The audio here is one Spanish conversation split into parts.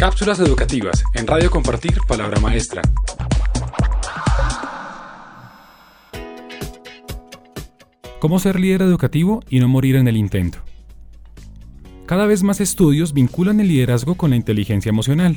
Cápsulas educativas en Radio Compartir Palabra Maestra. ¿Cómo ser líder educativo y no morir en el intento? Cada vez más estudios vinculan el liderazgo con la inteligencia emocional.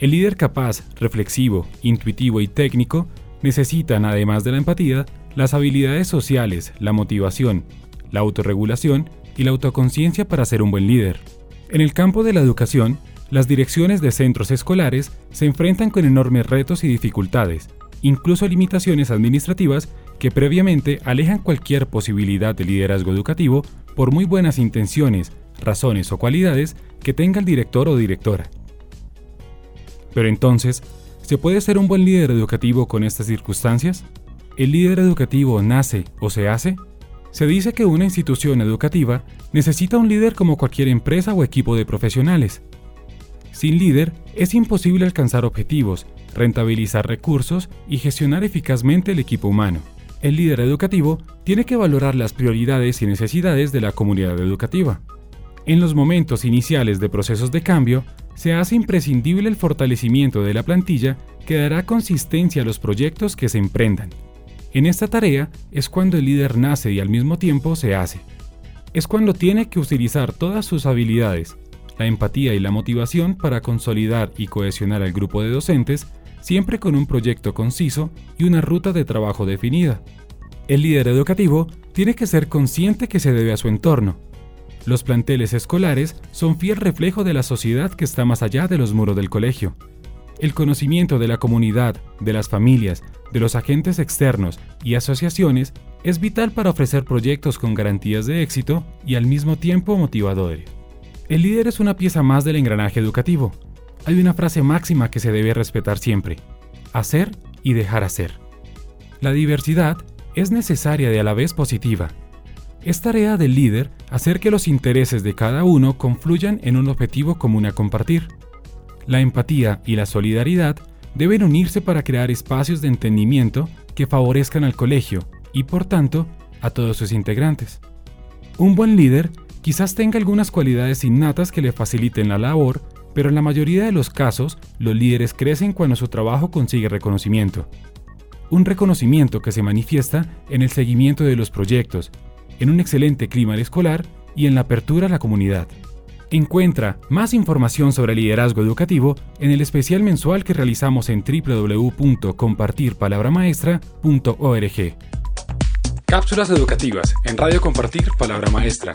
El líder capaz, reflexivo, intuitivo y técnico necesitan, además de la empatía, las habilidades sociales, la motivación, la autorregulación y la autoconciencia para ser un buen líder. En el campo de la educación, las direcciones de centros escolares se enfrentan con enormes retos y dificultades, incluso limitaciones administrativas que previamente alejan cualquier posibilidad de liderazgo educativo por muy buenas intenciones, razones o cualidades que tenga el director o directora. Pero entonces, ¿se puede ser un buen líder educativo con estas circunstancias? ¿El líder educativo nace o se hace? Se dice que una institución educativa necesita un líder como cualquier empresa o equipo de profesionales. Sin líder es imposible alcanzar objetivos, rentabilizar recursos y gestionar eficazmente el equipo humano el líder educativo tiene que valorar las prioridades y necesidades de la comunidad educativa. En los momentos iniciales de procesos de cambio, se hace imprescindible el fortalecimiento de la plantilla que dará consistencia a los proyectos que se emprendan. En esta tarea es cuando el líder nace y al mismo tiempo se hace. Es cuando tiene que utilizar todas sus habilidades, la empatía y la motivación para consolidar y cohesionar al grupo de docentes siempre con un proyecto conciso y una ruta de trabajo definida. El líder educativo tiene que ser consciente que se debe a su entorno. Los planteles escolares son fiel reflejo de la sociedad que está más allá de los muros del colegio. El conocimiento de la comunidad, de las familias, de los agentes externos y asociaciones es vital para ofrecer proyectos con garantías de éxito y al mismo tiempo motivadores. El líder es una pieza más del engranaje educativo, hay una frase máxima que se debe respetar siempre, hacer y dejar hacer. La diversidad es necesaria y a la vez positiva. Es tarea del líder hacer que los intereses de cada uno confluyan en un objetivo común a compartir. La empatía y la solidaridad deben unirse para crear espacios de entendimiento que favorezcan al colegio y, por tanto, a todos sus integrantes. Un buen líder quizás tenga algunas cualidades innatas que le faciliten la labor pero en la mayoría de los casos, los líderes crecen cuando su trabajo consigue reconocimiento. Un reconocimiento que se manifiesta en el seguimiento de los proyectos, en un excelente clima escolar y en la apertura a la comunidad. Encuentra más información sobre liderazgo educativo en el especial mensual que realizamos en www.compartirpalabramaestra.org. Cápsulas educativas en Radio Compartir Palabra Maestra.